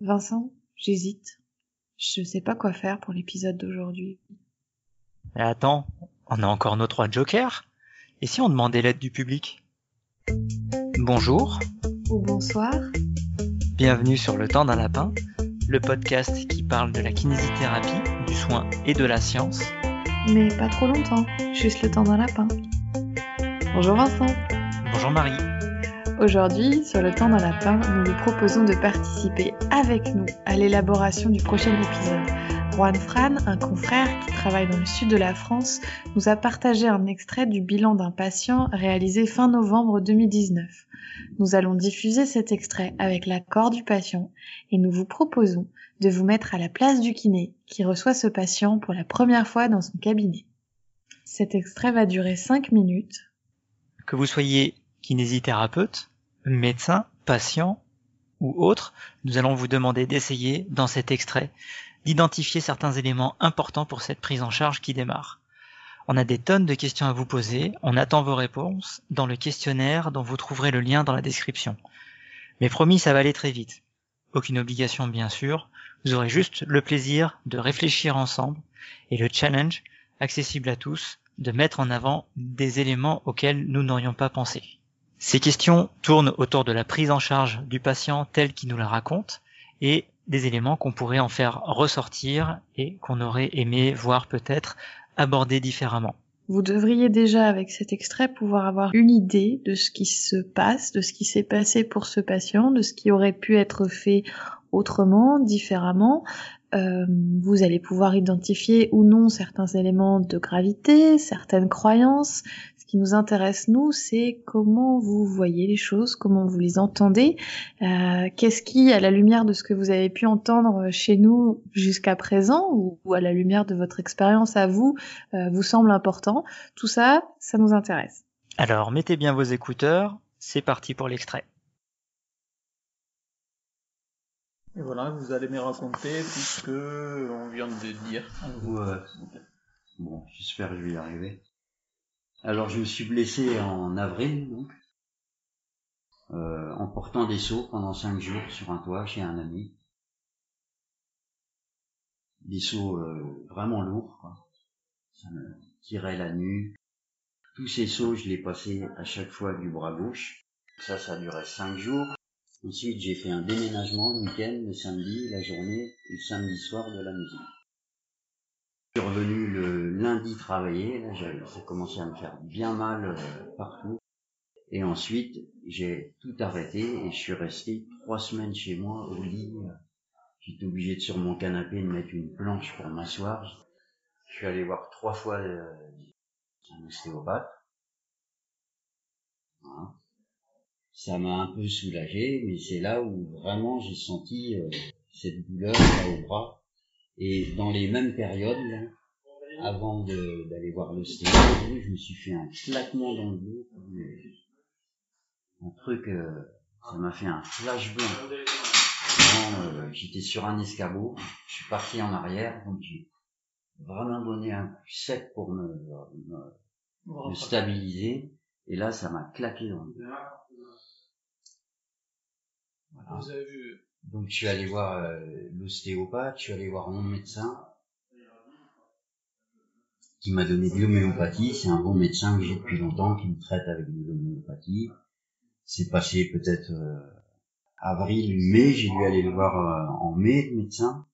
Vincent, j'hésite. Je sais pas quoi faire pour l'épisode d'aujourd'hui. Mais attends, on a encore nos trois jokers Et si on demandait l'aide du public? Bonjour. Ou bonsoir. Bienvenue sur Le Temps d'un Lapin, le podcast qui parle de la kinésithérapie, du soin et de la science. Mais pas trop longtemps, juste le temps d'un lapin. Bonjour Vincent. Bonjour Marie. Aujourd'hui, sur le temps d'un lapin, nous vous proposons de participer avec nous à l'élaboration du prochain épisode. Juan Fran, un confrère qui travaille dans le sud de la France, nous a partagé un extrait du bilan d'un patient réalisé fin novembre 2019. Nous allons diffuser cet extrait avec l'accord du patient et nous vous proposons de vous mettre à la place du kiné qui reçoit ce patient pour la première fois dans son cabinet. Cet extrait va durer 5 minutes. Que vous soyez kinésithérapeute, médecin, patient ou autre, nous allons vous demander d'essayer, dans cet extrait, d'identifier certains éléments importants pour cette prise en charge qui démarre. On a des tonnes de questions à vous poser, on attend vos réponses dans le questionnaire dont vous trouverez le lien dans la description. Mais promis, ça va aller très vite. Aucune obligation bien sûr, vous aurez juste le plaisir de réfléchir ensemble et le challenge, accessible à tous, de mettre en avant des éléments auxquels nous n'aurions pas pensé. Ces questions tournent autour de la prise en charge du patient tel qu'il nous la raconte et des éléments qu'on pourrait en faire ressortir et qu'on aurait aimé voir peut-être aborder différemment. Vous devriez déjà avec cet extrait pouvoir avoir une idée de ce qui se passe, de ce qui s'est passé pour ce patient, de ce qui aurait pu être fait autrement, différemment. Euh, vous allez pouvoir identifier ou non certains éléments de gravité, certaines croyances, qui nous intéresse, nous, c'est comment vous voyez les choses, comment vous les entendez, euh, qu'est-ce qui, à la lumière de ce que vous avez pu entendre chez nous jusqu'à présent, ou, à la lumière de votre expérience à vous, euh, vous semble important. Tout ça, ça nous intéresse. Alors, mettez bien vos écouteurs, c'est parti pour l'extrait. Et voilà, vous allez me raconter tout ce que on vient de dire. Bon, j'espère que je vais y arriver. Alors je me suis blessé en avril, donc, euh, en portant des seaux pendant cinq jours sur un toit chez un ami. Des seaux euh, vraiment lourds, quoi. Ça me tirait la nuque. Tous ces seaux, je les passais à chaque fois du bras gauche. Ça, ça durait cinq jours. Ensuite, j'ai fait un déménagement le week-end, le samedi, la journée et le samedi soir de la musique. Je suis revenu le lundi travailler, là, ça commençait à me faire bien mal euh, partout. Et ensuite, j'ai tout arrêté et je suis resté trois semaines chez moi au lit. J'étais obligé de sur mon canapé de mettre une planche pour m'asseoir. Je suis allé voir trois fois euh, un ostéopathe. Ça m'a un peu soulagé, mais c'est là où vraiment j'ai senti euh, cette douleur là, au bras et dans les mêmes périodes, avant d'aller voir le je me suis fait un claquement dans le dos, un truc, euh, ça m'a fait un flash blanc. Euh, j'étais sur un escabeau, je suis parti en arrière, donc j'ai vraiment donné un coup sec pour me, me, stabiliser, et là ça m'a claqué dans le dos. Vous avez vu donc je suis allé voir euh, l'ostéopathe, je suis allé voir mon médecin qui m'a donné de l'homéopathie. C'est un bon médecin que j'ai depuis longtemps qui me traite avec de l'homéopathie. C'est passé peut-être euh, avril, mai, j'ai dû aller le voir euh, en mai, le médecin.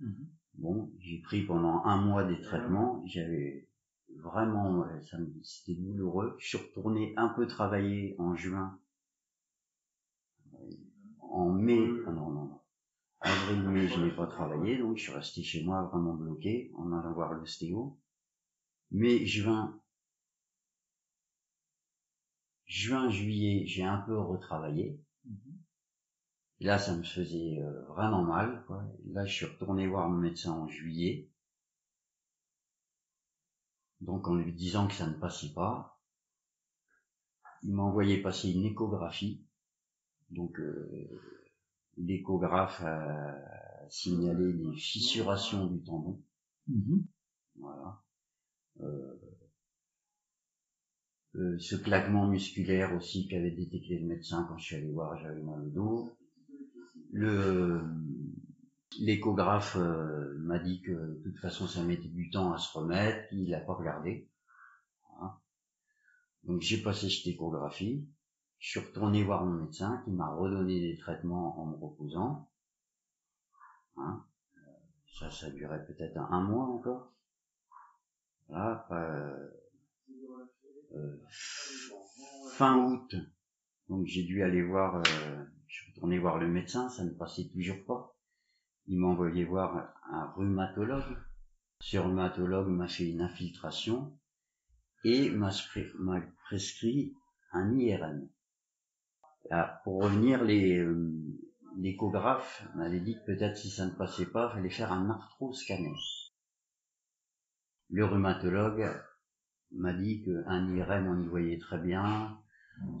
Mhm. Bon, j'ai pris pendant un mois des traitements. J'avais vraiment, ça c'était douloureux. Je suis retourné un peu travailler en juin en mai, non, non, non. Avril, mai, je n'ai pas travaillé, donc je suis resté chez moi vraiment bloqué, en allant voir l'ostéo. Mais juin, juin, juillet, j'ai un peu retravaillé. Là, ça me faisait euh, vraiment mal. Quoi. Là, je suis retourné voir mon médecin en juillet. Donc, en lui disant que ça ne passait pas, il m'a envoyé passer une échographie. Donc euh, l'échographe a signalé des fissurations du tendon. Mm-hmm. Voilà. Euh, euh, ce claquement musculaire aussi qu'avait détecté le médecin quand je suis allé voir, j'avais mal au dos. le l'échographe euh, m'a dit que de toute façon ça mettait du temps à se remettre, il n'a pas regardé. Voilà. Donc j'ai passé cette échographie, je suis retourné voir mon médecin qui m'a redonné des traitements en me reposant. Hein. Ça, ça durait peut-être un, mois encore. Euh, euh, fin août, donc j'ai dû aller voir, euh, je suis retourné voir le médecin, ça ne passait toujours pas. Il m'a envoyé voir un rhumatologue. Ce rhumatologue m'a fait une infiltration et m'a prescrit un IRM. Pour revenir, les euh, l'échographe m'avait dit que peut-être si ça ne passait pas, il fallait faire un arthroscanner. Le rhumatologue m'a dit qu'un IRM, on y voyait très bien,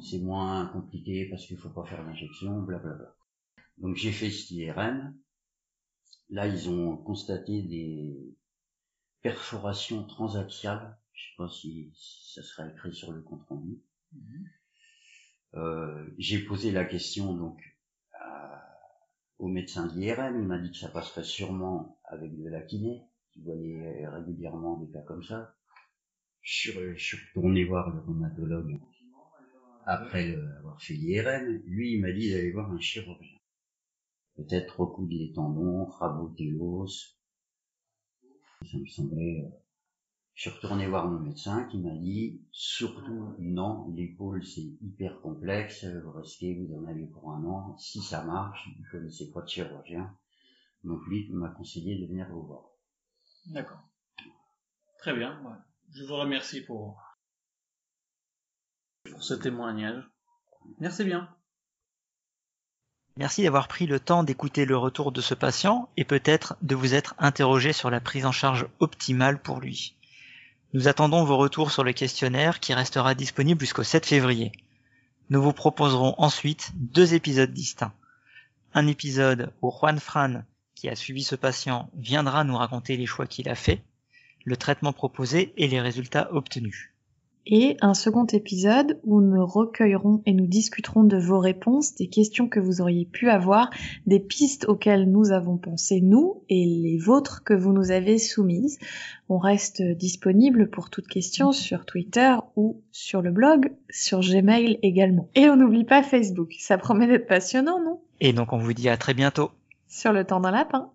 c'est moins compliqué parce qu'il faut pas faire l'injection, blablabla. Donc j'ai fait cet IRM. Là, ils ont constaté des perforations transaxiales. Je sais pas si ça sera écrit sur le compte rendu. Mhm. Euh, j'ai posé la question donc à- au médecin de l'IRM. Il m'a dit que ça passerait sûrement avec de la kiné. Il voyait régulièrement des cas comme ça. Je je suis retourné voir le rhumatologue après avoir fait l'IRM. Lui, il m'a dit d'aller voir un chirurgien. Peut-être recoudre les tendons, raboter l'os. Ça me semblait... Je suis retourné voir mon médecin qui m'a dit surtout non, l'épaule c'est hyper complexe, vous restez, vous en avez pour un an, si ça marche, vous ne connaissez pas de chirurgien. Donc lui il m'a conseillé de venir vous voir. D'accord. Très bien. ouais. Je vous remercie pour, pour ce témoignage. Merci bien. Merci d'avoir pris le temps d'écouter le retour de ce patient et peut-être de vous être interrogé sur la prise en charge optimale pour lui. Nous attendons vos retours sur le questionnaire qui restera disponible jusqu'au 7 février. Nous vous proposerons ensuite deux épisodes distincts. Un épisode où Juan Fran, qui a suivi ce patient, viendra nous raconter les choix qu'il a faits, le traitement proposé et les résultats obtenus. Et un second épisode où nous recueillerons et nous discuterons de vos réponses, des questions que vous auriez pu avoir, des pistes auxquelles nous avons pensé nous et les vôtres que vous nous avez soumises. On reste disponible pour toute question sur Twitter ou sur le blog, sur Gmail également. Et on n'oublie pas Facebook, ça promet d'être passionnant, non? Et donc on vous dit à très bientôt. Sur le temps d'un lapin.